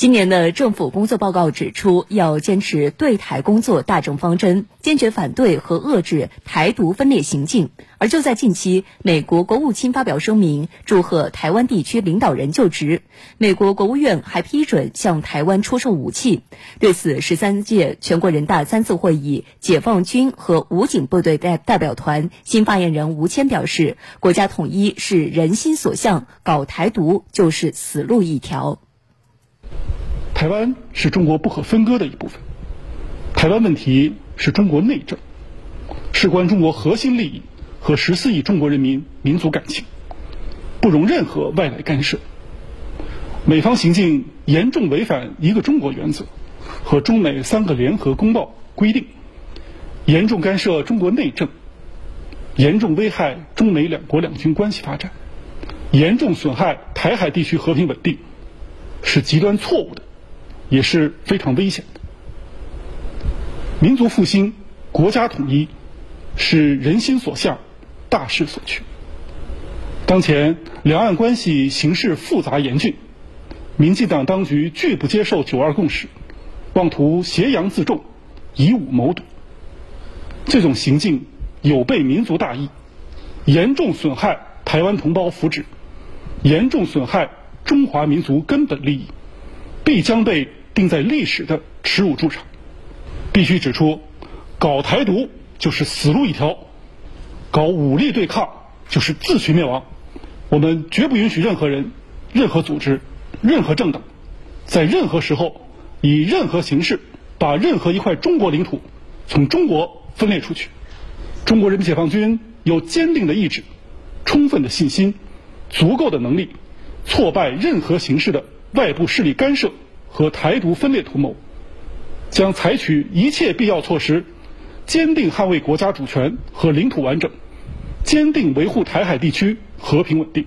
今年的政府工作报告指出，要坚持对台工作大政方针，坚决反对和遏制台独分裂行径。而就在近期，美国国务卿发表声明，祝贺台湾地区领导人就职。美国国务院还批准向台湾出售武器。对此，十三届全国人大三次会议解放军和武警部队代代表团新发言人吴谦表示：“国家统一是人心所向，搞台独就是死路一条。”台湾是中国不可分割的一部分，台湾问题是中国内政，事关中国核心利益和十四亿中国人民民族感情，不容任何外来干涉。美方行径严重违反一个中国原则和中美三个联合公报规定，严重干涉中国内政，严重危害中美两国两军关系发展，严重损害台海地区和平稳定，是极端错误的。也是非常危险的。民族复兴、国家统一是人心所向、大势所趋。当前两岸关系形势复杂严峻，民进党当局拒不接受“九二共识”，妄图挟洋自重、以武谋独。这种行径有悖民族大义，严重损害台湾同胞福祉，严重损害中华民族根本利益，必将被。定在历史的耻辱柱上，必须指出，搞台独就是死路一条，搞武力对抗就是自取灭亡。我们绝不允许任何人、任何组织、任何政党，在任何时候以任何形式把任何一块中国领土从中国分裂出去。中国人民解放军有坚定的意志、充分的信心、足够的能力，挫败任何形式的外部势力干涉。和台独分裂图谋，将采取一切必要措施，坚定捍卫国家主权和领土完整，坚定维护台海地区和平稳定。